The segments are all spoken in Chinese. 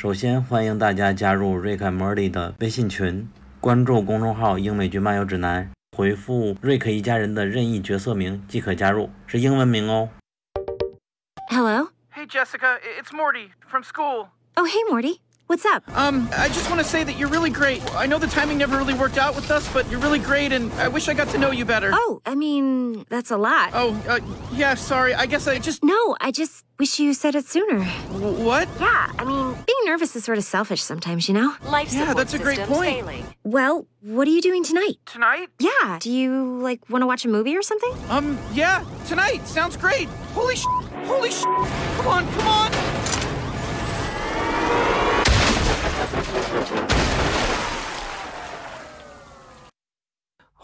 首先欢迎大家加入瑞克 and Morty 的微信群，关注公众号“英美剧漫游指南”，回复“瑞克一家人”的任意角色名即可加入，是英文名哦。Hello? Hey, Jessica, it's Morty from school. Oh, hey, Morty. What's up? Um, I just want to say that you're really great. I know the timing never really worked out with us, but you're really great, and I wish I got to know you better. Oh, I mean, that's a lot. Oh, uh, yeah, sorry. I guess I just. No, I just wish you said it sooner. W- what? Yeah, I mean, being nervous is sort of selfish sometimes, you know? Life Yeah, that's a great point. failing. Well, what are you doing tonight? Tonight? Yeah, do you, like, want to watch a movie or something? Um, yeah, tonight. Sounds great. Holy sh! Holy sh! Come on, come on!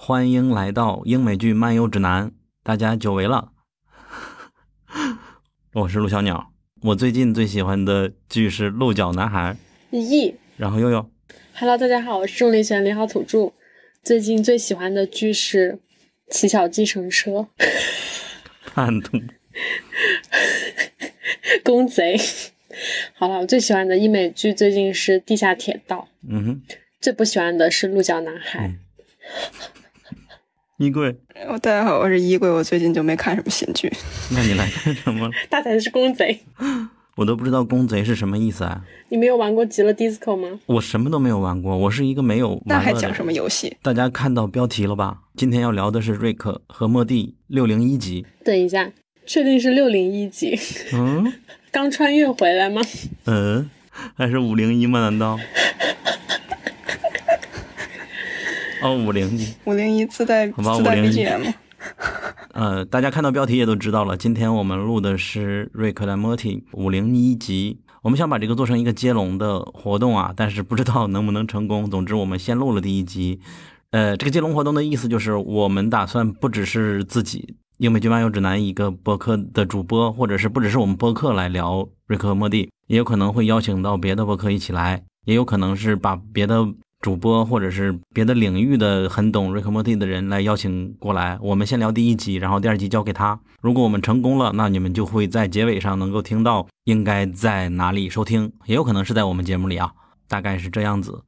欢迎来到英美剧漫游指南，大家久违了。我是陆小鸟，我最近最喜欢的剧是《鹿角男孩》，咦。然后悠悠，Hello，大家好，我是重力选零号土著。最近最喜欢的剧是《骑小计程车》，叛徒，公贼。好了，我最喜欢的英美剧最近是《地下铁道。嗯哼，》，最不喜欢的是《鹿角男孩》嗯衣柜，哦，大家好，我是衣柜。我最近就没看什么新剧。那你来看什么？大才是公贼。我都不知道“公贼”是什么意思啊！你没有玩过《极乐 DISCO》吗？我什么都没有玩过，我是一个没有那还讲什么游戏？大家看到标题了吧？今天要聊的是瑞克和莫蒂六零一集。等一下，确定是六零一集？嗯 刚穿越回来吗？嗯，还是五零一吗？难道？哦，五零一。五零一自带好吧自带501 BGM 吗？呃，大家看到标题也都知道了，今天我们录的是瑞克和莫蒂五零一集。我们想把这个做成一个接龙的活动啊，但是不知道能不能成功。总之，我们先录了第一集。呃，这个接龙活动的意思就是，我们打算不只是自己英美剧漫游指南一个播客的主播，或者是不只是我们播客来聊瑞克和莫蒂，也有可能会邀请到别的播客一起来，也有可能是把别的主播或者是别的领域的很懂瑞克莫蒂的人来邀请过来。我们先聊第一集，然后第二集交给他。如果我们成功了，那你们就会在结尾上能够听到应该在哪里收听，也有可能是在我们节目里啊，大概是这样子。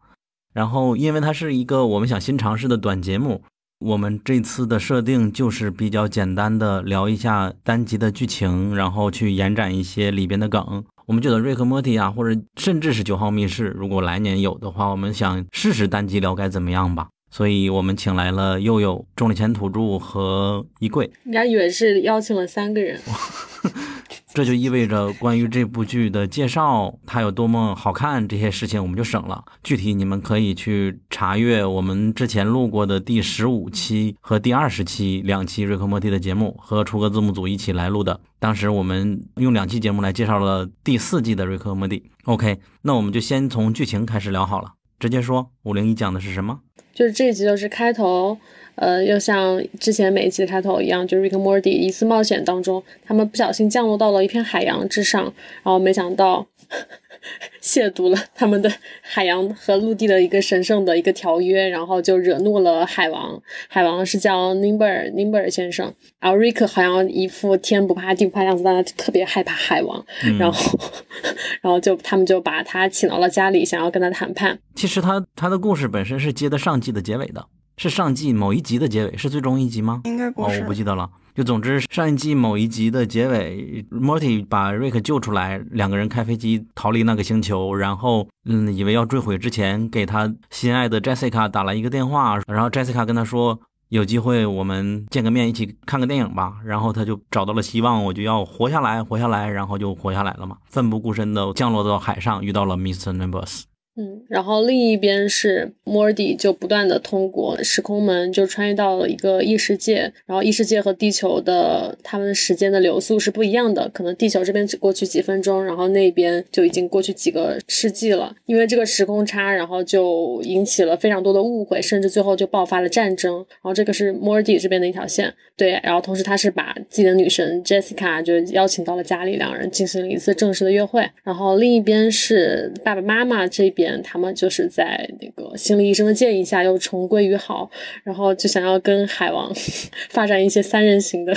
然后，因为它是一个我们想新尝试的短节目，我们这次的设定就是比较简单的聊一下单集的剧情，然后去延展一些里边的梗。我们觉得瑞克莫蒂啊，或者甚至是九号密室，如果来年有的话，我们想试试单机聊该怎么样吧。所以我们请来了佑佑、重力前土著和衣柜，人家以为是邀请了三个人。这就意味着关于这部剧的介绍，它有多么好看这些事情我们就省了。具体你们可以去查阅我们之前录过的第十五期和第二十期两期瑞克莫蒂的节目，和出个字幕组一起来录的。当时我们用两期节目来介绍了第四季的瑞克莫蒂。OK，那我们就先从剧情开始聊好了，直接说五零一讲的是什么？就是这一集就是开头，呃，又像之前每一集的开头一样，就是 Rick and Morty 一次冒险当中，他们不小心降落到了一片海洋之上，然后没想到 亵渎了他们的海洋和陆地的一个神圣的一个条约，然后就惹怒了海王。海王是叫 Nimber Nimber 先生，然后 Rick 好像一副天不怕地不怕样子，但他特别害怕海王，然后 然后就他们就把他请到了家里，想要跟他谈判。其实他他的故事本身是接的上季的结尾的，是上季某一集的结尾，是最终一集吗？哦，应该不是。我不记得了。就总之，上一季某一集的结尾，Morty 把瑞克救出来，两个人开飞机逃离那个星球，然后嗯，以为要坠毁之前，给他心爱的 Jessica 打了一个电话，然后 Jessica 跟他说。有机会我们见个面，一起看个电影吧。然后他就找到了希望，我就要活下来，活下来，然后就活下来了嘛。奋不顾身的降落到海上，遇到了 Mr. Nimbus。嗯，然后另一边是 Morty 就不断的通过时空门就穿越到了一个异世界，然后异世界和地球的他们时间的流速是不一样的，可能地球这边只过去几分钟，然后那边就已经过去几个世纪了。因为这个时空差，然后就引起了非常多的误会，甚至最后就爆发了战争。然后这个是 Morty 这边的一条线，对，然后同时他是把自己的女神 Jessica 就邀请到了家里，两人进行了一次正式的约会。然后另一边是爸爸妈妈这边。他们就是在那个心理医生的建议下又重归于好，然后就想要跟海王 发展一些三人行的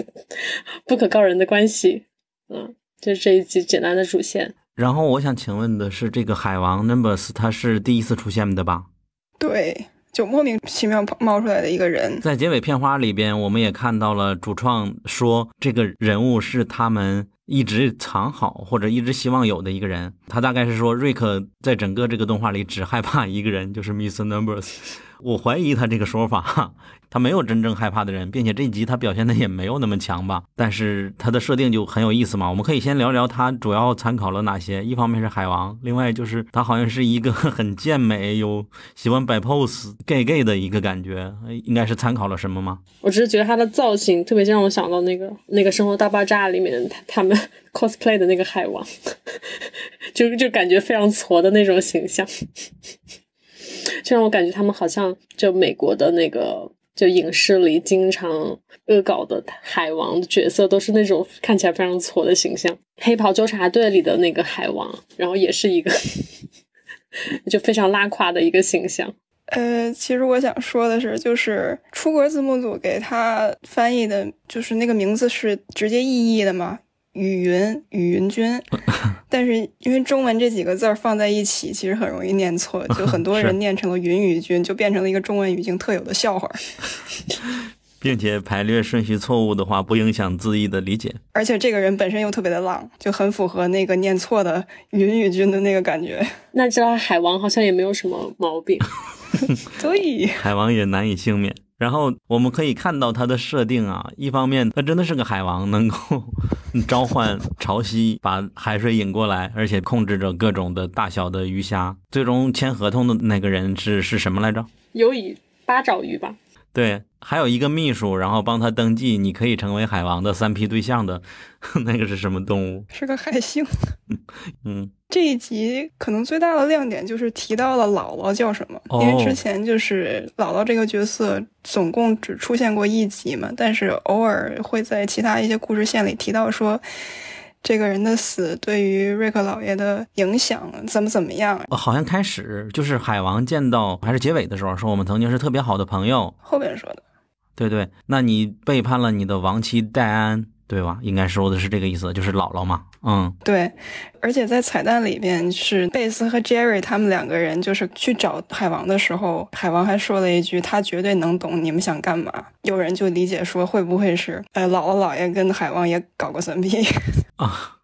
不可告人的关系。嗯，就是这一集简单的主线。然后我想请问的是，这个海王 Numbers 他是第一次出现的吧？对，就莫名其妙冒出来的一个人。在结尾片花里边，我们也看到了主创说，这个人物是他们一直藏好或者一直希望有的一个人。他大概是说，瑞克在整个这个动画里只害怕一个人，就是 Mr. Numbers。我怀疑他这个说法，他没有真正害怕的人，并且这一集他表现的也没有那么强吧。但是他的设定就很有意思嘛。我们可以先聊聊他主要参考了哪些。一方面是海王，另外就是他好像是一个 很健美、有喜欢摆 pose、gay gay 的一个感觉，应该是参考了什么吗？我只是觉得他的造型特别让我想到那个那个《生活大爆炸》里面他他们 cosplay 的那个海王，就就感觉非常矬的那种形象。就让我感觉他们好像就美国的那个就影视里经常恶搞的海王的角色，都是那种看起来非常挫的形象。黑袍纠察队里的那个海王，然后也是一个 就非常拉垮的一个形象。呃，其实我想说的是，就是出国字幕组给他翻译的，就是那个名字是直接意译的嘛。雨云雨云君，但是因为中文这几个字儿放在一起，其实很容易念错，就很多 人念成了云雨君，就变成了一个中文语境特有的笑话。并且排列顺序错误的话，不影响字义的理解。而且这个人本身又特别的浪，就很符合那个念错的云雨君的那个感觉。那知道海王好像也没有什么毛病。所以，海王也难以幸免。然后我们可以看到它的设定啊，一方面它真的是个海王，能够 召唤潮汐把海水引过来，而且控制着各种的大小的鱼虾。最终签合同的那个人是是什么来着？有以八爪鱼吧？对，还有一个秘书，然后帮他登记，你可以成为海王的三 P 对象的 那个是什么动物？是个海星。嗯，这一集可能最大的亮点就是提到了姥姥叫什么，因为之前就是姥姥这个角色总共只出现过一集嘛，但是偶尔会在其他一些故事线里提到说。这个人的死对于瑞克老爷的影响怎么怎么样？好像开始就是海王见到还是结尾的时候说我们曾经是特别好的朋友。后边说的，对对，那你背叛了你的亡妻戴安，对吧？应该说的是这个意思，就是姥姥嘛。嗯，对。而且在彩蛋里边是贝斯和 Jerry 他们两个人就是去找海王的时候，海王还说了一句他绝对能懂你们想干嘛。有人就理解说会不会是呃姥姥姥爷跟海王也搞过三 P？啊，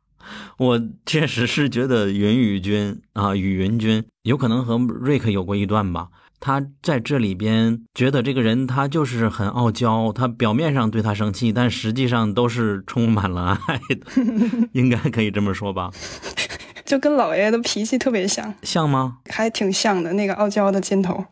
我确实是觉得云雨君啊，雨云君有可能和瑞克有过一段吧。他在这里边觉得这个人他就是很傲娇，他表面上对他生气，但实际上都是充满了爱的，应该可以这么说吧？就跟老爷的脾气特别像，像吗？还挺像的，那个傲娇的劲头。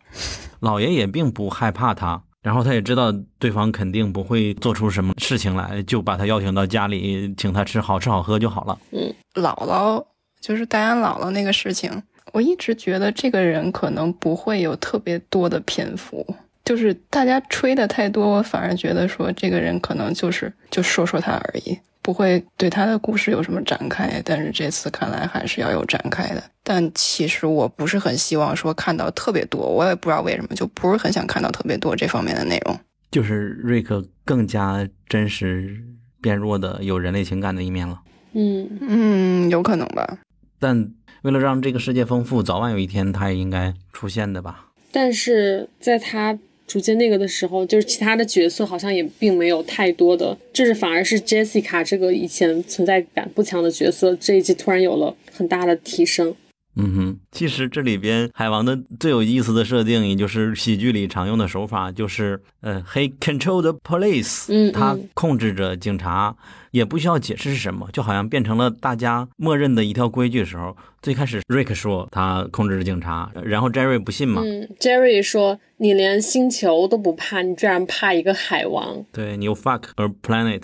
老爷也并不害怕他。然后他也知道对方肯定不会做出什么事情来，就把他邀请到家里，请他吃好吃好喝就好了。嗯，姥姥就是戴安姥姥那个事情，我一直觉得这个人可能不会有特别多的篇幅，就是大家吹的太多，我反而觉得说这个人可能就是就说说他而已。不会对他的故事有什么展开，但是这次看来还是要有展开的。但其实我不是很希望说看到特别多，我也不知道为什么，就不是很想看到特别多这方面的内容。就是瑞克更加真实、变弱的有人类情感的一面了。嗯嗯，有可能吧。但为了让这个世界丰富，早晚有一天他也应该出现的吧。但是在他。逐渐那个的时候，就是其他的角色好像也并没有太多的，就是反而是 Jessica 这个以前存在感不强的角色，这一季突然有了很大的提升。嗯哼，其实这里边海王的最有意思的设定，也就是喜剧里常用的手法，就是呃，He control the police，嗯，他控制着警察，也不需要解释是什么，就好像变成了大家默认的一条规矩的时候。最开始 Rick 说他控制着警察，然后 Jerry 不信嘛，嗯，Jerry 说你连星球都不怕，你居然怕一个海王？对你 fuck a planet。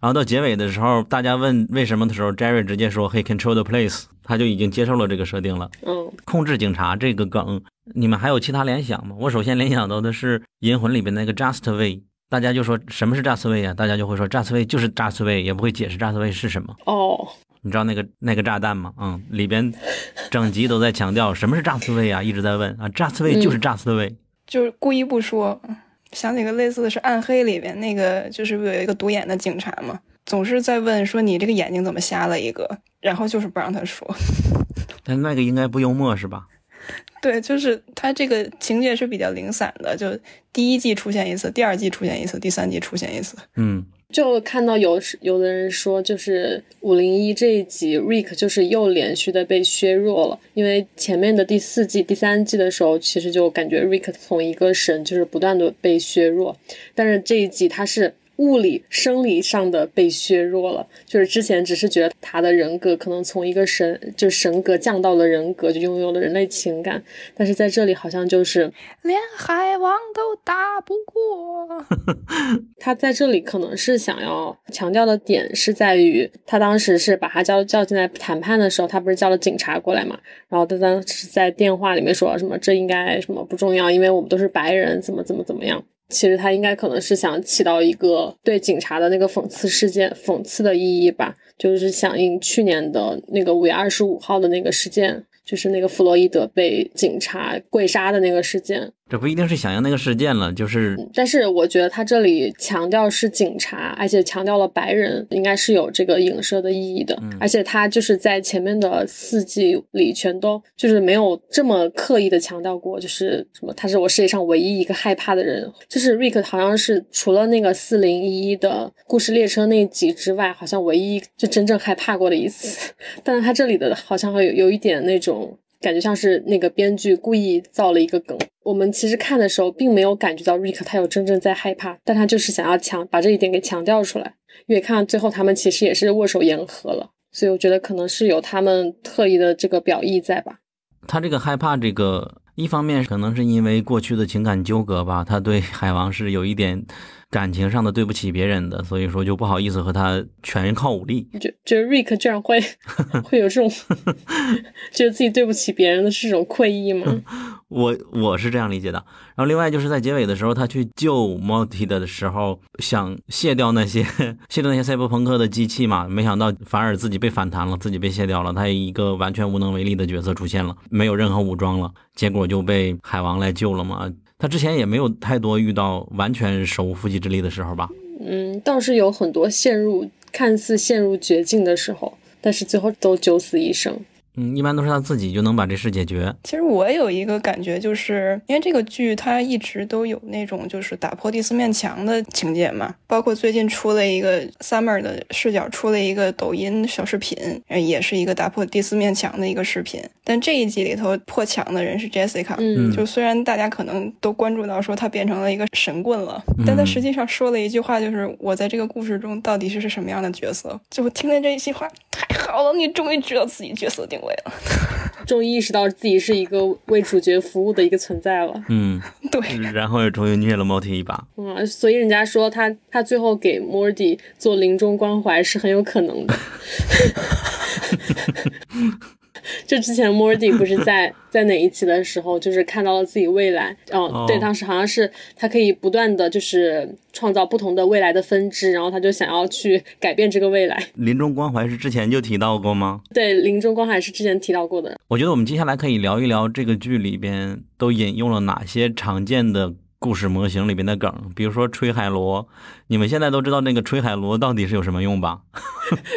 然后到结尾的时候，大家问为什么的时候，Jerry 直接说 He control the place，他就已经接受了这个设定了。嗯，控制警察这个梗，你们还有其他联想吗？我首先联想到的是《银魂》里边那个 Just Way，大家就说什么是 Just Way 啊？大家就会说 Just Way 就是 Just Way，也不会解释 Just Way 是什么。哦，你知道那个那个炸弹吗？嗯，里边整集都在强调 什么是 Just Way 啊，一直在问啊，Just Way 就是 Just Way，就是故意不说。想起个类似的是《暗黑》里边那个，就是不有一个独眼的警察嘛，总是在问说你这个眼睛怎么瞎了一个？然后就是不让他说。但那个应该不幽默是吧？对，就是他这个情节是比较零散的，就第一季出现一次，第二季出现一次，第三季出现一次。嗯，就看到有有的人说，就是五零一这一集，Rick 就是又连续的被削弱了，因为前面的第四季、第三季的时候，其实就感觉 Rick 从一个神就是不断的被削弱，但是这一集他是。物理、生理上的被削弱了，就是之前只是觉得他的人格可能从一个神，就神格降到了人格，就拥有了人类情感，但是在这里好像就是连海王都打不过。他在这里可能是想要强调的点是在于，他当时是把他叫叫进来谈判的时候，他不是叫了警察过来嘛？然后他当时在电话里面说什么这应该什么不重要，因为我们都是白人，怎么怎么怎么样。其实他应该可能是想起到一个对警察的那个讽刺事件、讽刺的意义吧，就是响应去年的那个五月二十五号的那个事件。就是那个弗洛伊德被警察跪杀的那个事件，这不一定是响应那个事件了，就是。但是我觉得他这里强调是警察，而且强调了白人，应该是有这个影射的意义的。而且他就是在前面的四季里全都就是没有这么刻意的强调过，就是什么他是我世界上唯一一个害怕的人。就是 Rick 好像是除了那个四零一一的故事列车那集之外，好像唯一就真正害怕过的一次。但是他这里的好像会有有一点那种。感觉像是那个编剧故意造了一个梗。我们其实看的时候，并没有感觉到瑞克他有真正在害怕，但他就是想要强把这一点给强调出来。因为看到最后，他们其实也是握手言和了，所以我觉得可能是有他们特意的这个表意在吧。他这个害怕，这个一方面可能是因为过去的情感纠葛吧，他对海王是有一点。感情上的对不起别人的，所以说就不好意思和他全靠武力。觉觉得 Rick 居然会 会有这种 觉得自己对不起别人的这种愧意吗？我我是这样理解的。然后另外就是在结尾的时候，他去救 Morty 的时候，想卸掉那些卸掉那些赛博朋克的机器嘛，没想到反而自己被反弹了，自己被卸掉了，他一个完全无能为力的角色出现了，没有任何武装了，结果就被海王来救了嘛。他之前也没有太多遇到完全手无缚鸡之力的时候吧？嗯，倒是有很多陷入看似陷入绝境的时候，但是最后都九死一生。嗯，一般都是他自己就能把这事解决。其实我有一个感觉，就是因为这个剧它一直都有那种就是打破第四面墙的情节嘛，包括最近出了一个 Summer 的视角出了一个抖音小视频，也是一个打破第四面墙的一个视频。但这一集里头破墙的人是 Jessica，嗯，就虽然大家可能都关注到说他变成了一个神棍了，但他实际上说了一句话，就是我在这个故事中到底是是什么样的角色？就我听见这一句话，太好了，你终于知道自己角色定。终于意识到自己是一个为主角服务的一个存在了。嗯，对。然后也终于虐了 Morty 一把。嗯，所以人家说他他最后给 Morty 做临终关怀是很有可能的。就之前 Mordy 不是在 在哪一期的时候，就是看到了自己未来，嗯，对，当时好像是他可以不断的就是创造不同的未来的分支，然后他就想要去 改变这个未来。临终关怀是之前就提到过吗？对，临终关怀是之前提到过的。我觉得我们接下来可以聊一聊这个剧里边都引用了哪些常见的故事模型里边的梗，比如说吹海螺。你们现在都知道那个吹海螺到底是有什么用吧？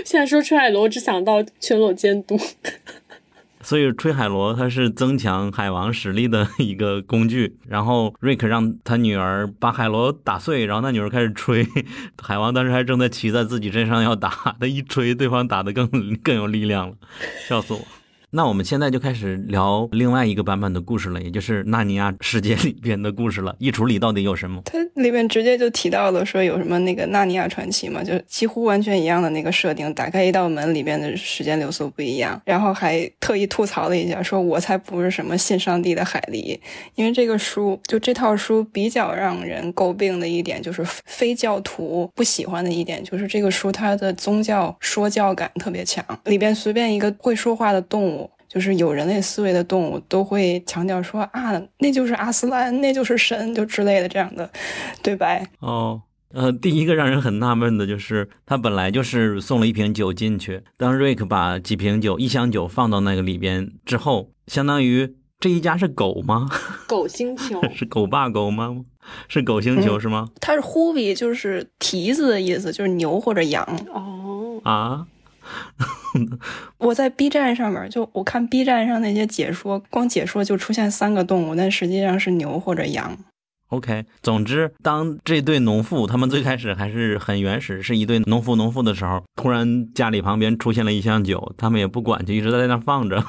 现在说吹海螺，我只想到全裸监督。所以吹海螺它是增强海王实力的一个工具，然后瑞克让他女儿把海螺打碎，然后他女儿开始吹，海王当时还正在骑在自己身上要打，他一吹，对方打得更 更有力量了，笑死我。那我们现在就开始聊另外一个版本的故事了，也就是纳尼亚世界里边的故事了。衣橱里到底有什么？它里面直接就提到了说有什么那个纳尼亚传奇嘛，就几乎完全一样的那个设定。打开一道门，里边的时间流速不一样。然后还特意吐槽了一下，说我才不是什么信上帝的海狸，因为这个书就这套书比较让人诟病的一点就是非教徒不喜欢的一点就是这个书它的宗教说教感特别强，里边随便一个会说话的动物。就是有人类思维的动物都会强调说啊，那就是阿斯兰，那就是神，就之类的这样的对白。哦，呃，第一个让人很纳闷的就是，他本来就是送了一瓶酒进去，当瑞克把几瓶酒、一箱酒放到那个里边之后，相当于这一家是狗吗？狗星球是狗爸狗妈吗？是狗星球是吗？它是 h o 就是蹄子的意思，就是牛或者羊。哦啊。我在 B 站上面，就我看 B 站上那些解说，光解说就出现三个动物，但实际上是牛或者羊。OK，总之，当这对农妇他们最开始还是很原始，是一对农夫农妇的时候，突然家里旁边出现了一箱酒，他们也不管，就一直在那放着，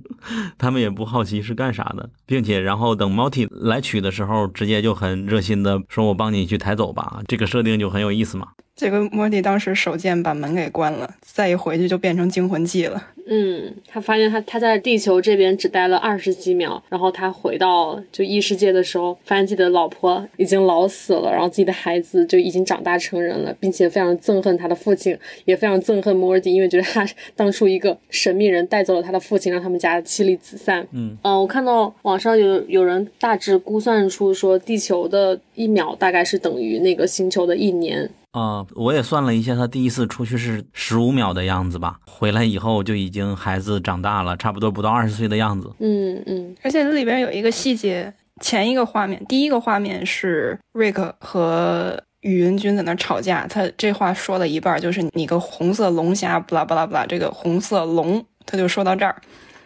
他们也不好奇是干啥的，并且然后等猫体来取的时候，直接就很热心的说：“我帮你去抬走吧。”这个设定就很有意思嘛。这个莫蒂当时手贱把门给关了，再一回去就变成惊魂记了。嗯，他发现他他在地球这边只待了二十几秒，然后他回到就异世界的时候，发现自己的老婆已经老死了，然后自己的孩子就已经长大成人了，并且非常憎恨他的父亲，也非常憎恨摩尔蒂，因为觉得他当初一个神秘人带走了他的父亲，让他们家妻离子散。嗯嗯、我看到网上有有人大致估算出说，地球的一秒大概是等于那个星球的一年。啊、我也算了一下，他第一次出去是十五秒的样子吧，回来以后就已经孩子长大了，差不多不到二十岁的样子。嗯嗯而且这里边有一个细节，前一个画面，第一个画面是瑞克和宇云君在那吵架，他这话说了一半，就是你个红色龙虾，不啦不啦不啦，这个红色龙，他就说到这儿，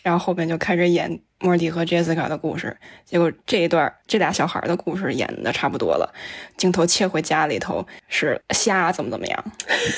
然后后边就开始演莫蒂和 Jessica 的故事，结果这一段这俩小孩的故事演的差不多了，镜头切回家里头是虾怎么怎么样，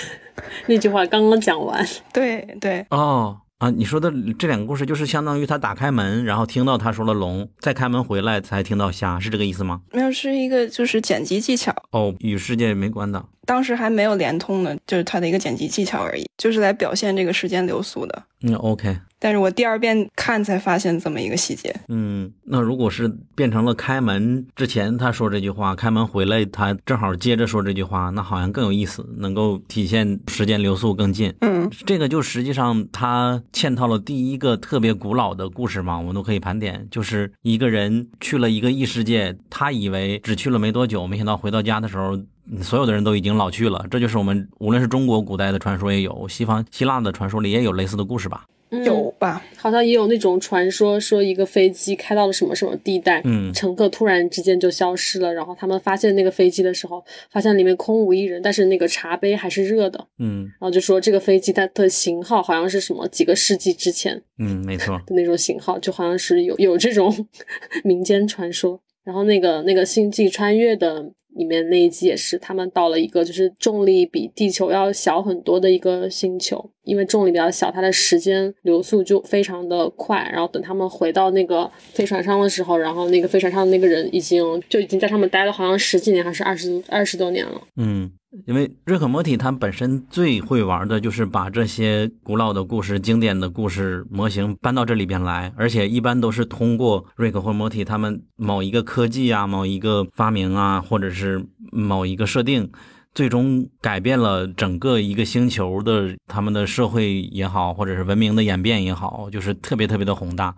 那句话刚刚讲完。对对，哦啊，你说的这两个故事就是相当于他打开门，然后听到他说了龙，再开门回来才听到虾，是这个意思吗？没有是一个就是剪辑技巧，哦，与世界没关的。当时还没有联通呢，就是它的一个剪辑技巧而已，就是来表现这个时间流速的。嗯，OK，但是我第二遍看才发现这么一个细节，嗯，那如果是变成了开门之前他说这句话，开门回来他正好接着说这句话，那好像更有意思，能够体现时间流速更近。嗯，这个就实际上他嵌套了第一个特别古老的故事嘛，我们都可以盘点，就是一个人去了一个异世界，他以为只去了没多久，没想到回到家的时候。嗯所有的人都已经老去了，这就是我们无论是中国古代的传说也有，西方希腊的传说里也有类似的故事吧？嗯有吧？好像也有那种传说，说一个飞机开到了什么什么地带，嗯乘客突然之间就消失了，然后他们发现那个飞机的时候，发现里面空无一人，但是那个茶杯还是热的，嗯然后就说这个飞机它的型号好像是什么几个世纪之前嗯，没错。的那种型号，就好像是有有这种 民间传说。然后那个那个星际穿越的里面那一集也是，他们到了一个就是重力比地球要小很多的一个星球，因为重力比较小，它的时间流速就非常的快。然后等他们回到那个飞船上的时候，然后那个飞船上的那个人已经就已经在上面待了好像十几年还是二十二十多年了。嗯，因为瑞克莫蒂他本身最会玩的就是把这些古老的故事、经典的故事模型搬到这里边来，而且一般都是通过瑞克或莫蒂他们某一个科技啊、某一个发明啊，或者是某一个设定。最终改变了整个一个星球的他们的社会也好，或者是文明的演变也好，就是特别特别的宏大。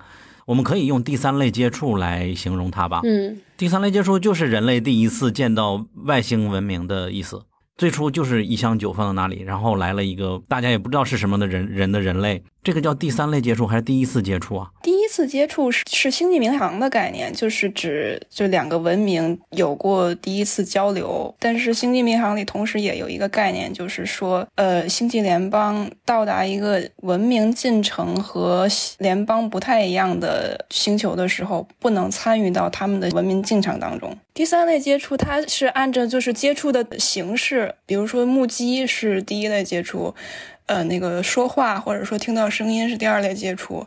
我们可以用第三类接触来形容它吧。嗯第三类接触就是人类第一次见到外星文明的意思。最初就是一箱酒放到那里，然后来了一个大家也不知道是什么的人人的人类，这个叫第三类接触还是第一次接触啊？第一次接触是是星际迷航的概念，就是指就两个文明有过第一次交流。但是星际迷航里同时也有一个概念，就是说，呃，星际联邦到达一个文明进程和联邦不太一样的星球的时候，不能参与到他们的文明进程当中。第三类接触，它是按照就是接触的形式，比如说目击是第一类接触，呃，那个说话或者说听到声音是第二类接触，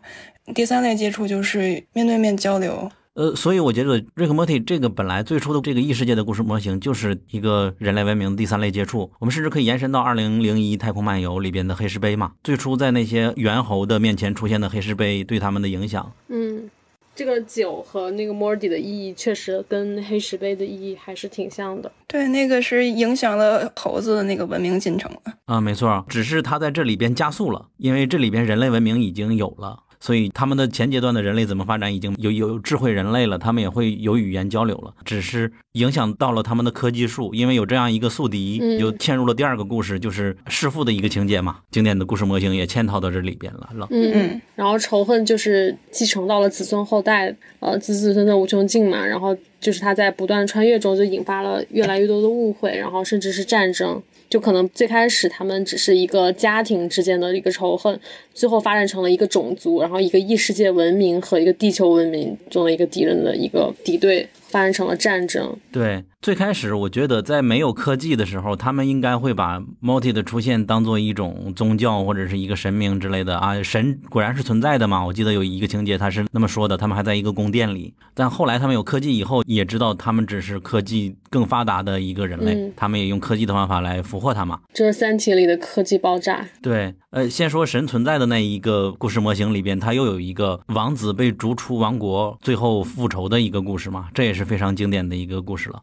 第三类接触就是面对面交流。呃，所以我觉得瑞克莫蒂这个本来最初的这个异世界的故事模型就是一个人类文明的第三类接触，我们甚至可以延伸到二零零一太空漫游里边的黑石碑嘛，最初在那些猿猴的面前出现的黑石碑对他们的影响。嗯，这个酒和那个莫尔迪的意义确实跟黑石碑的意义还是挺像的。对，那个是影响了猴子的那个文明进程的。啊，没错，只是它在这里边加速了，因为这里边人类文明已经有了，所以他们的前阶段的人类怎么发展已经有有智慧人类了，他们也会有语言交流了，只是影响到了他们的科技树，因为有这样一个宿敌，嗯就嵌入了第二个故事，就是弑父的一个情节嘛，经典的故事模型也嵌套到这里边来了。嗯嗯，然后仇恨就是继承到了子孙后代，呃，子子孙孙无穷尽嘛。然后就是他在不断穿越中就引发了越来越多的误会，然后甚至是战争。就可能最开始他们只是一个家庭之间的一个仇恨，最后发展成了一个种族，然后一个异世界文明和一个地球文明中的一个敌人的一个敌对，发展成了战争。对，最开始我觉得在没有科技的时候，他们应该会把 Morty 的出现当做一种宗教或者是一个神明之类的啊，神果然是存在的嘛。我记得有一个情节他是那么说的，他们还在一个宫殿里，但后来他们有科技以后，也知道他们只是科技更发达的一个人类，嗯他们也用科技的方法来俘获他嘛。这是《三体》里的科技爆炸。对，呃，先说神存在的那一个故事模型里边，它又有一个王子被逐出王国，最后复仇的一个故事嘛，这也是非常经典的一个故事了。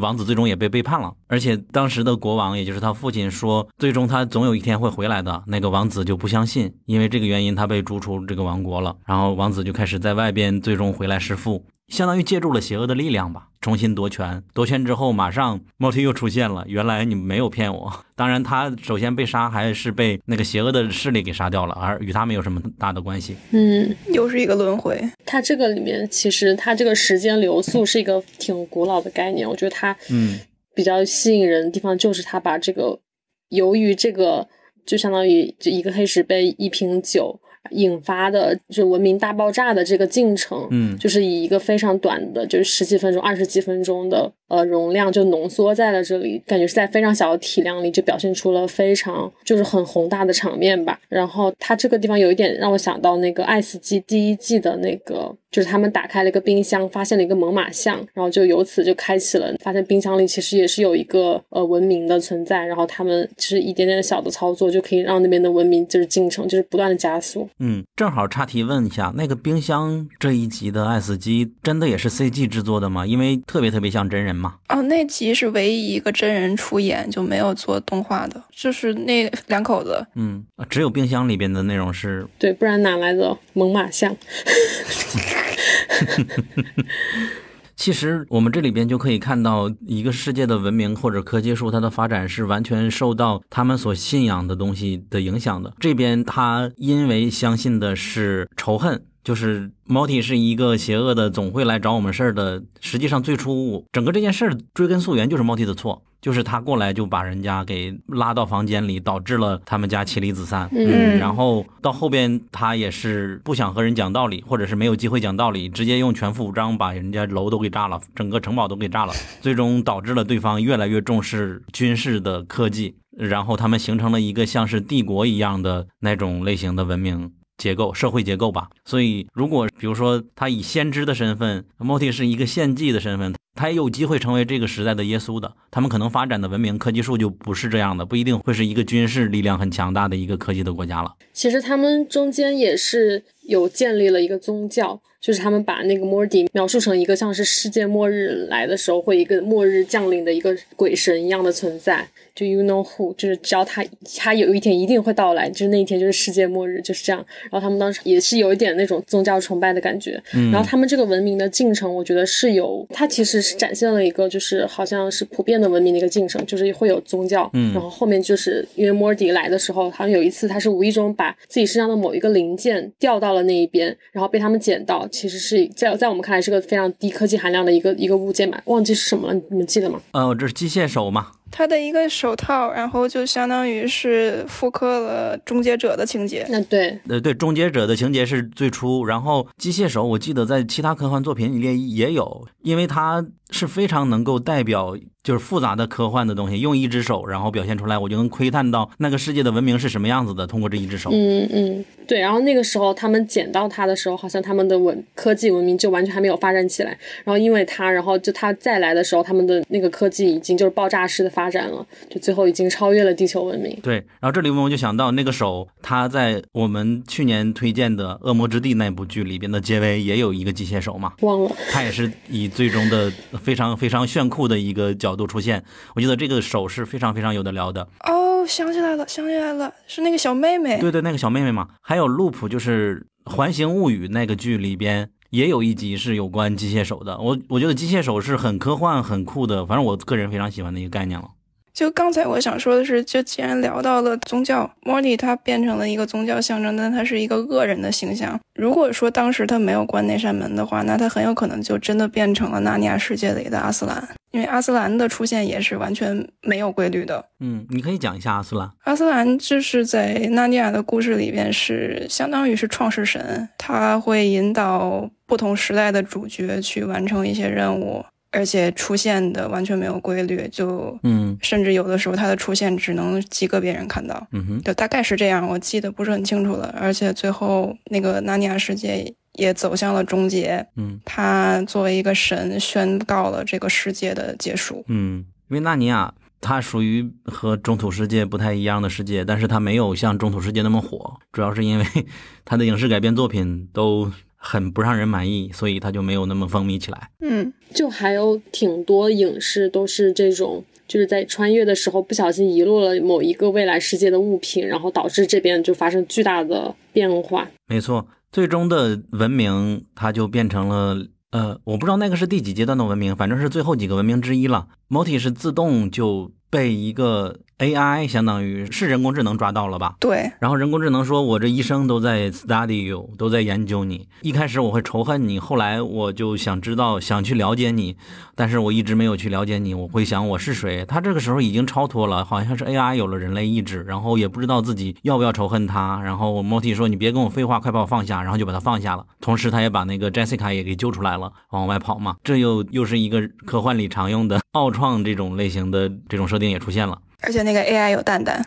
王子最终也被背叛了，而且当时的国王，也就是他父亲说，最终他总有一天会回来的。那个王子就不相信，因为这个原因他被逐出这个王国了。然后王子就开始在外边，最终回来弑父，相当于借助了邪恶的力量吧，重新夺权。夺权之后，马上莫提又出现了，原来你没有骗我。当然，他首先被杀还是被那个邪恶的势力给杀掉了，而与他没有什么大的关系。嗯，又是一个轮回。它这个里面其实它这个时间流速是一个挺古老的概念，我觉得它嗯比较吸引人的地方就是它把这个由于这个就相当于就一个黑石碑一瓶酒引发的就文明大爆炸的这个进程，嗯就是以一个非常短的，就是十几分钟、二十几分钟的呃容量就浓缩在了这里，感觉是在非常小的体量里就表现出了非常就是很宏大的场面吧。然后它这个地方有一点让我想到那个《爱死机》第一季的那个，就是他们打开了一个冰箱，发现了一个猛犸象，然后就由此就开启了发现冰箱里其实也是有一个呃文明的存在，然后他们其实一点点的小的操作就可以让那边的文明就是进程就是不断的加速。嗯，正好岔题问一下，那个冰箱这一集的爱死机真的也是 CG 制作的吗？因为特别特别像真人嘛。哦，那集是唯一一个真人出演，就没有做动画的，就是那两口子。嗯，啊只有冰箱里边的内容是对，不然哪来的猛犸象？其实我们这里边就可以看到，一个世界的文明或者科技树，它的发展是完全受到他们所信仰的东西的影响的。这边他因为相信的是仇恨，就是 Morty 是一个邪恶的，总会来找我们事儿的。实际上，最初整个这件事儿追根溯源就是 Morty 的错，就是他过来就把人家给拉到房间里，导致了他们家妻离子散。嗯然后到后边他也是不想和人讲道理，或者是没有机会讲道理，直接用全副武装把人家楼都给炸了，整个城堡都给炸了，最终导致了对方越来越重视军事的科技，然后他们形成了一个像是帝国一样的那种类型的文明。结构、社会结构吧，所以如果比如说他以先知的身份莫蒂是一个献祭的身份，他也有机会成为这个时代的耶稣的。他们可能发展的文明科技树就不是这样的，不一定会是一个军事力量很强大的一个科技的国家了。其实他们中间也是有建立了一个宗教，就是他们把那个 Morty 描述成一个像是世界末日来的时候会一个末日降临的一个鬼神一样的存在，就 You know who，就是只要他他有一天一定会到来，就是那一天就是世界末日，就是这样。然后他们当时也是有一点那种宗教崇拜的感觉，嗯。然后他们这个文明的进程，我觉得是有，它其实是展现了一个就是好像是普遍的文明的一个进程，就是会有宗教，嗯。然后后面就是因为莫尔迪来的时候，好像有一次他是无意中把自己身上的某一个零件掉到了那一边，然后被他们捡到，其实是在在我们看来是个非常低科技含量的一个一个物件吧，忘记是什么了，你们记得吗？嗯，这是机械手嘛？他的一个手套，然后就相当于是复刻了终结者的情节。那对，呃，对，终结者的情节是最初，然后机械手我记得在其他科幻作品里也有，因为它是非常能够代表就是复杂的科幻的东西，用一只手然后表现出来，我就能窥探到那个世界的文明是什么样子的，通过这一只手。嗯嗯，对。然后那个时候他们捡到它的时候，好像他们的文科技文明就完全还没有发展起来。然后因为它，然后就它再来的时候，他们的那个科技已经就是爆炸式的发展了，就最后已经超越了地球文明。对，然后这里我就想到那个手，他在我们去年推荐的《恶魔之地》那部剧里边的结尾也有一个机械手嘛，忘了，他也是以最终的非常非常炫酷的一个角度出现。我觉得这个手是非常非常有的聊的。哦，想起来了，想起来了，是那个小妹妹。对对，那个小妹妹嘛，还有 Loop，就是《环形物语》那个剧里边也有一集是有关机械手的。我我觉得机械手是很科幻、很酷的，反正我个人非常喜欢的一个概念了。就刚才我想说的是，就既然聊到了宗教，莫蒂他变成了一个宗教象征，但他是一个恶人的形象。如果说当时他没有关那扇门的话，那他很有可能就真的变成了纳尼亚世界里的阿斯兰。因为阿斯兰的出现也是完全没有规律的。嗯，你可以讲一下阿斯兰。阿斯兰就是在纳尼亚的故事里边是相当于是创世神，他会引导不同时代的主角去完成一些任务，而且出现的完全没有规律，就嗯甚至有的时候他的出现只能极个别人看到。嗯哼，就大概是这样，我记得不是很清楚了。而且最后那个纳尼亚世界也走向了终结，嗯他作为一个神宣告了这个世界的结束。嗯，因为纳尼亚它属于和中土世界不太一样的世界，但是它没有像中土世界那么火，主要是因为 它的影视改编作品都很不让人满意，所以它就没有那么风靡起来。嗯，就还有挺多影视都是这种，就是在穿越的时候不小心遗落了某一个未来世界的物品，然后导致这边就发生巨大的变化。没错，最终的文明它就变成了。呃，我不知道那个是第几阶段的文明，反正是最后几个文明之一了。Moti 是自动就被一个 AI，相当于是人工智能抓到了吧？对，然后人工智能说：“我这一生都在 study you，都在研究你。一开始我会仇恨你，后来我就想知道，想去了解你，但是我一直没有去了解你。我会想我是谁。他这个时候已经超脱了，好像是 AI 有了人类意志，然后也不知道自己要不要仇恨他。然后 Moti 说：‘你别跟我废话，快把我放下。’然后就把他放下了。同时他也把那个 Jessica 也给救出来了，往外跑嘛。这又又是一个科幻里常用的奥创这种类型的这种设定也出现了。而且那个 AI 有蛋蛋，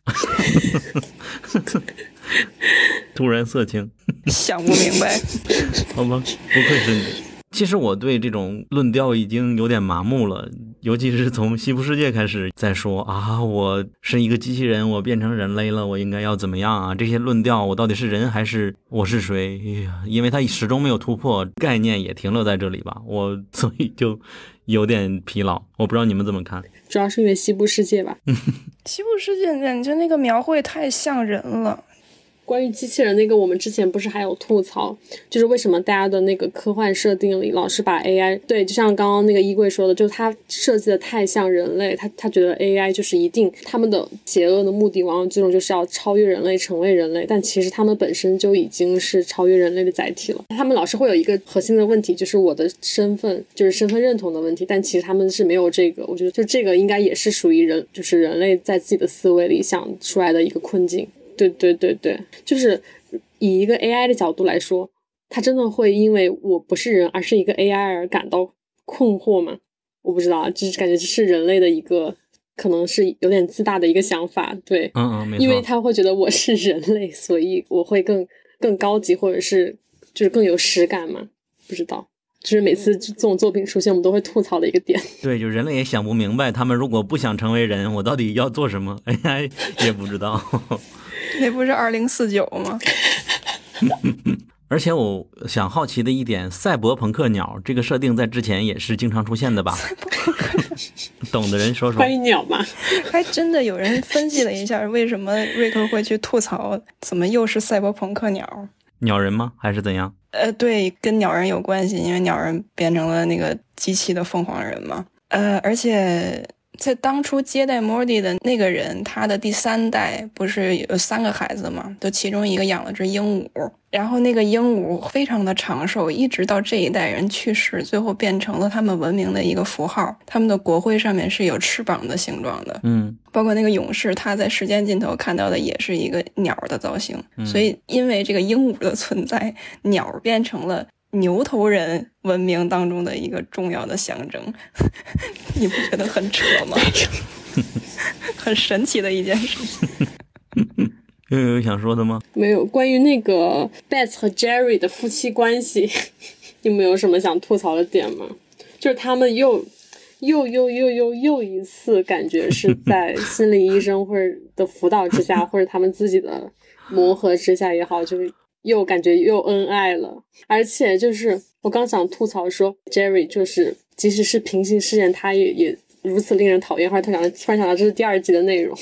突然色情。”想不明白。好吧，不愧是你。其实我对这种论调已经有点麻木了，尤其是从西部世界开始再说啊，我是一个机器人，我变成人类了，我应该要怎么样啊？这些论调，我到底是人还是我是谁？哎呀，因为它始终没有突破，概念也停留在这里吧，我所以就有点疲劳。我不知道你们怎么看？主要是因为西部世界吧。西部世界简直那个描绘太像人了。关于机器人那个，我们之前不是还有吐槽，就是为什么大家的那个科幻设定里老是把 AI 对，就像刚刚那个衣柜说的，就是它设计的太像人类，他他觉得 AI 就是一定他们的邪恶的目的，往往最终就是要超越人类，成为人类，但其实他们本身就已经是超越人类的载体了。他们老是会有一个核心的问题，就是我的身份，就是身份认同的问题，但其实他们是没有这个，我觉得就这个应该也是属于人，就是人类在自己的思维里想出来的一个困境。对对对对，就是以一个 AI 的角度来说，它真的会因为我不是人，而是一个 AI 而感到困惑吗？我不知道，就是感觉这是人类的一个可能是有点自大的一个想法。对，嗯嗯，没错，因为他会觉得我是人类，所以我会更更高级，或者是就是更有实感嘛？不知道。就是每次这种作品出现，我们都会吐槽的一个点。对，就人类也想不明白，他们如果不想成为人，我到底要做什么？AI 也不知道。那不是二零四九吗？而且我想好奇的一点，赛博朋克鸟这个设定在之前也是经常出现的吧？懂的人说说。关于鸟嘛，还真的有人分析了一下，为什么瑞克会去吐槽，怎么又是赛博朋克鸟？鸟人吗？还是怎样？呃，对，跟鸟人有关系，因为鸟人变成了那个机器的凤凰人嘛。呃，而且在当初接待莫蒂的那个人，他的第三代不是有三个孩子嘛？就其中一个养了只鹦鹉，然后那个鹦鹉非常的长寿，一直到这一代人去世，最后变成了他们文明的一个符号。他们的国徽上面是有翅膀的形状的，嗯，包括那个勇士，他在时间尽头看到的也是一个鸟的造型。所以因为这个鹦鹉的存在，鸟变成了。牛头人文明当中的一个重要的象征，你不觉得很扯吗？很神奇的一件事情。又有想说的吗？没有。关于那个 Beth 和 Jerry 的夫妻关系，你们有什么想吐槽的点吗？就是他们又又又又又又一次感觉是在心理医生或者的辅导之下，或者他们自己的磨合之下也好，就是。又感觉又恩爱了，而且就是我刚想吐槽说，Jerry 就是即使是平行世界，他也也如此令人讨厌。后来突然突然想到这是第二季的内容。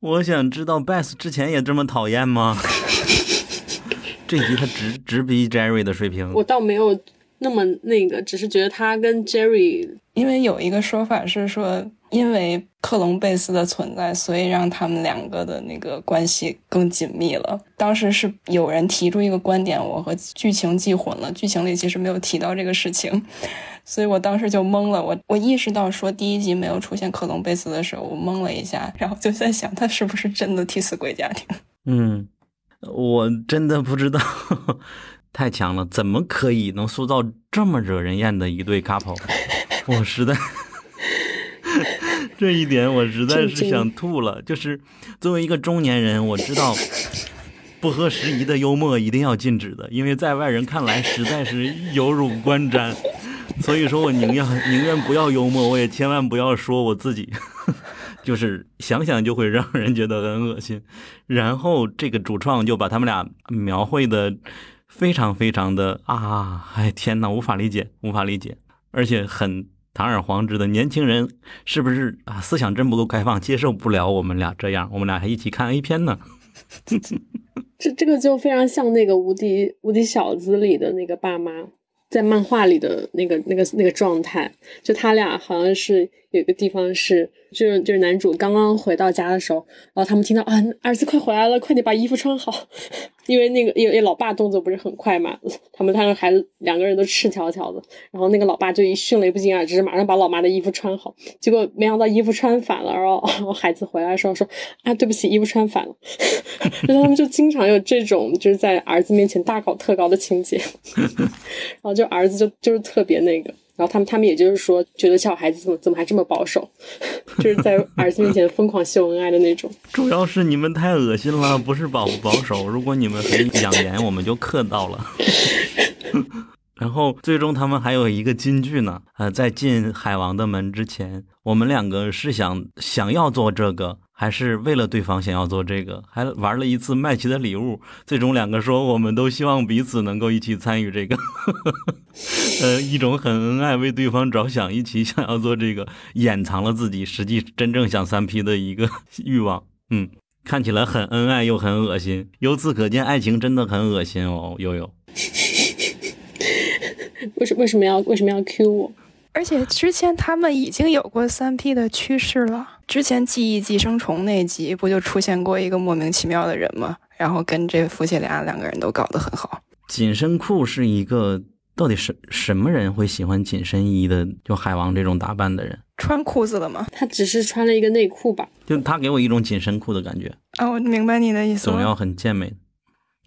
我想知道 Beth 之前也这么讨厌吗？这集他直直逼 Jerry 的水平。我倒没有那么那个，只是觉得他跟 Jerry 因为有一个说法是说，因为克隆贝斯的存在，所以让他们两个的那个关系更紧密了。当时是有人提出一个观点，我和剧情记混了，剧情里其实没有提到这个事情，所以我当时就懵了。我我意识到说第一集没有出现克隆贝斯的时候，我懵了一下，然后就在想他是不是真的替死鬼家庭？嗯，我真的不知道，太强了，怎么可以能塑造这么惹人厌的一对 couple？我实在。这一点我实在是想吐了。就是作为一个中年人，我知道不合时宜的幽默一定要禁止的，因为在外人看来实在是有辱观瞻。所以说我宁愿宁愿不要幽默，我也千万不要说我自己，就是想想就会让人觉得很恶心。然后这个主创就把他们俩描绘的非常非常的啊，哎天呐，无法理解，无法理解，而且很。堂而皇之的年轻人是不是啊？思想真不够开放，接受不了我们俩这样。我们俩还一起看 A 片呢。这这个就非常像那个《无敌无敌小子》里的那个爸妈，在漫画里的那个那个那个状态。就他俩好像是有一个地方是，就是就是男主刚刚回到家的时候，然后他们听到啊，儿子快回来了，快点把衣服穿好。因为那个，因为老爸动作不是很快嘛，他们他们孩子两个人都赤条条的，然后那个老爸就一迅雷不及掩耳之，马上把老妈的衣服穿好，结果没想到衣服穿反了，然后孩子回来的时候说啊，对不起，衣服穿反了，然后他们就经常有这种就是在儿子面前大搞特搞的情节，然后就儿子就就是特别那个。然后他们，他们也就是说，觉得小孩子怎么怎么还这么保守，就是在儿子面前疯狂秀恩爱的那种。主要是你们太恶心了，不是保不保守。如果你们很养颜，我们就克到了。然后最终他们还有一个金句呢，呃，在进海王的门之前，我们两个是想想要做这个，还是为了对方想要做这个，还玩了一次麦琪的礼物。最终两个说，我们都希望彼此能够一起参与这个，呃，一种很恩爱，为对方着想，一起想要做这个，掩藏了自己实际真正想三 P 的一个 欲望。嗯，看起来很恩爱又很恶心，由此可见，爱情真的很恶心哦，悠悠。为什为什么要为什么要 Q 我？而且之前他们已经有过三 P 的趋势了。之前记忆寄生虫那集不就出现过一个莫名其妙的人吗？然后跟这夫妻俩两个人都搞得很好。紧身裤是一个到底是什么人会喜欢紧身衣的？就海王这种打扮的人，穿裤子了吗？他只是穿了一个内裤吧？就他给我一种紧身裤的感觉。啊，我明白你的意思。总要很健美。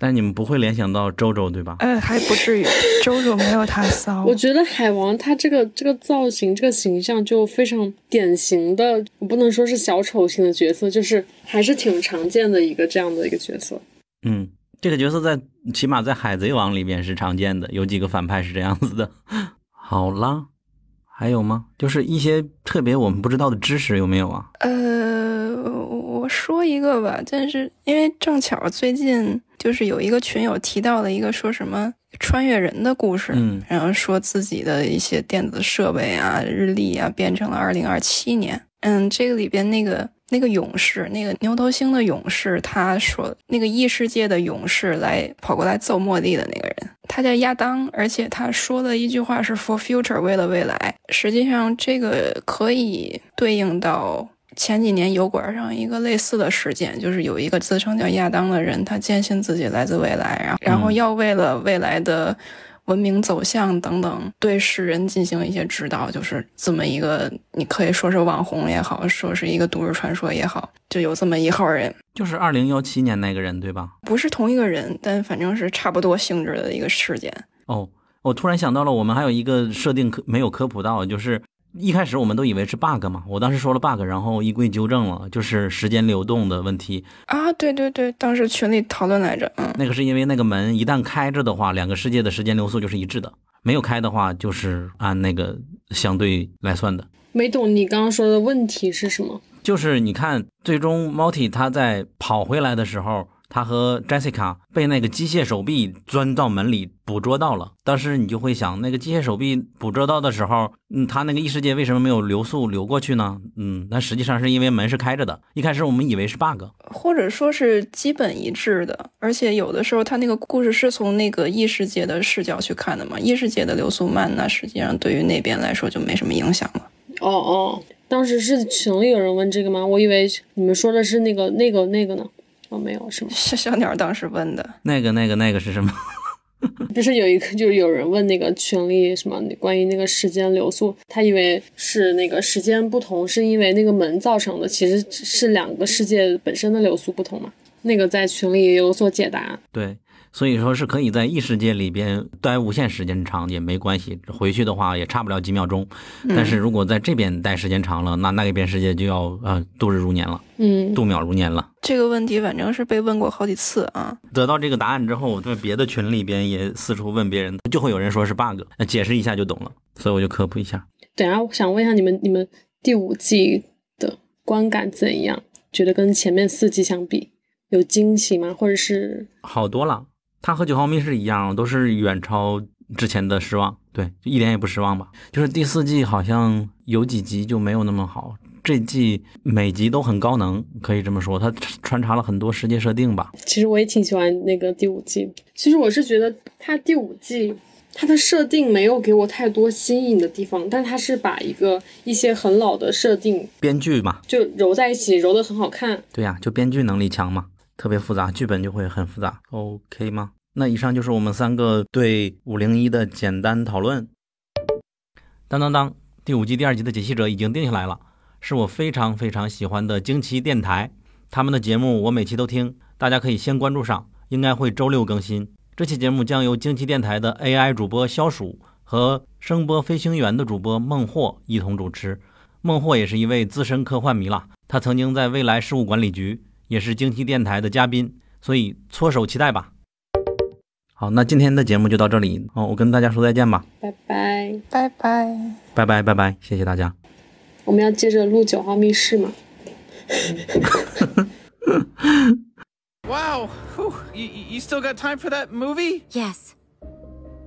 但你们不会联想到周周对吧？呃，还不至于，周周没有他骚。我觉得海王他这个这个造型、这个形象就非常典型的，我不能说是小丑型的角色，就是还是挺常见的一个这样的一个角色。嗯，这个角色在起码在海贼王里面是常见的，有几个反派是这样子的。好啦，还有吗？就是一些特别我们不知道的知识有没有啊？呃，我说一个吧，但是因为正巧最近。就是有一个群友提到了一个说什么穿越人的故事，嗯，然后说自己的一些电子设备啊、日历啊变成了二零二七年。嗯，这个里边那个那个勇士，那个牛头星的勇士，他说那个异世界的勇士来跑过来揍莫蒂的那个人，他叫亚当，而且他说的一句话是 “for future”，为了未来。实际上，这个可以对应到。前几年油管上一个类似的事件，就是有一个自称叫亚当的人，他坚信自己来自未来，然后然后要为了未来的文明走向等等，对世人进行一些指导，就是这么一个，你可以说是网红也好，说是一个都市传说也好，就有这么一号人，就是二零幺七年那个人对吧？不是同一个人，但反正是差不多性质的一个事件。哦，我突然想到了，我们还有一个设定科没有科普到，就是。一开始我们都以为是 bug 嘛，我当时说了 bug，然后衣柜纠正了，就是时间流动的问题啊。对对对，当时群里讨论来着，嗯，那个是因为那个门一旦开着的话，两个世界的时间流速就是一致的；没有开的话，就是按那个相对来算的。没懂你刚刚说的问题是什么？就是你看，最终 Multi 他在跑回来的时候。他和 Jessica 被那个机械手臂钻到门里捕捉到了。当时你就会想，那个机械手臂捕捉到的时候，嗯，他那个异世界为什么没有流速流过去呢？嗯，那实际上是因为门是开着的。一开始我们以为是 bug，或者说是基本一致的。而且有的时候他那个故事是从那个异世界的视角去看的嘛，异世界的流速慢，那实际上对于那边来说就没什么影响了。哦哦，当时是群里有人问这个吗？我以为你们说的是那个那个那个呢。哦，没有是吗？小小鸟当时问的那个、那个、那个是什么？不是有一个，就是有人问那个群里什么关于那个时间流速，他以为是那个时间不同，是因为那个门造成的，其实是两个世界本身的流速不同嘛。那个在群里也有所解答。对。所以说是可以在异世界里边待无限时间长也没关系，回去的话也差不了几秒钟。但是如果在这边待时间长了，那那一边世界就要呃度日如年了，嗯，度秒如年了。这个问题反正是被问过好几次啊。得到这个答案之后，在别的群里边也四处问别人，就会有人说是 bug，那解释一下就懂了。所以我就科普一下。等下我想问一下你们，你们第五季的观感怎样？觉得跟前面四季相比有惊喜吗？或者是好多了。它和九号密室一样，都是远超之前的失望，对，一点也不失望吧。就是第四季好像有几集就没有那么好，这季每集都很高能，可以这么说，它穿插了很多世界设定吧。其实我也挺喜欢那个第五季，其实我是觉得它第五季它的设定没有给我太多新颖的地方，但它是把一个一些很老的设定，编剧嘛，就揉在一起，揉得很好看。对呀，就编剧能力强嘛。特别复杂，剧本就会很复杂，OK 吗？那以上就是我们三个对五零一的简单讨论。当当当，第五季第二集的解析者已经定下来了，是我非常非常喜欢的惊奇电台，他们的节目我每期都听，大家可以先关注上，应该会周六更新。这期节目将由惊奇电台的 AI 主播消暑和声波飞行员的主播孟获一同主持。孟获也是一位资深科幻迷了，他曾经在未来事务管理局。也是惊奇电台的嘉宾，所以搓手期待吧。好，那今天的节目就到这里哦，我跟大家说再见吧，拜拜拜拜拜拜拜拜，谢谢大家。我们要接着录九号密室吗？wow, you you still got time for that movie? Yes,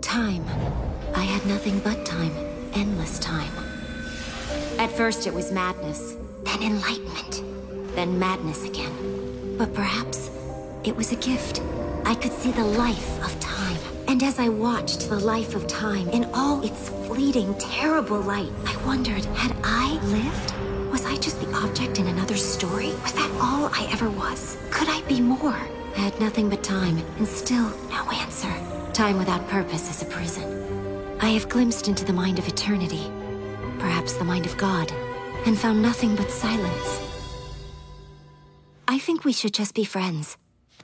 time. I had nothing but time, endless time. At first it was madness, then enlightenment. Then madness again. But perhaps it was a gift. I could see the life of time. And as I watched the life of time in all its fleeting, terrible light, I wondered, had I lived? Was I just the object in another story? Was that all I ever was? Could I be more? I had nothing but time, and still no answer. Time without purpose is a prison. I have glimpsed into the mind of eternity, perhaps the mind of God, and found nothing but silence. I think we should just be friends.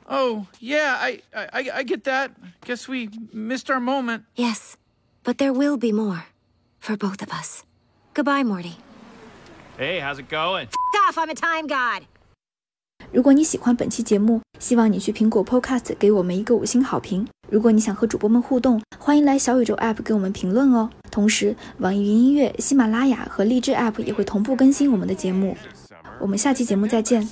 Oh, yeah, I, I, I get that. Guess we missed our moment. Yes, but there will be more. For both of us. Goodbye, Morty. Hey, how's it going? F off, I'm a time god. 如果你喜欢本期节目，希望你去苹果 Podcast 给我们一个五星好评。如果你想和主播们互动，欢迎来小宇宙 App 给我们评论哦。同时，网易云音乐、喜马拉雅和荔枝 App 也会同步更新我们的节目。 我们下期节目再见。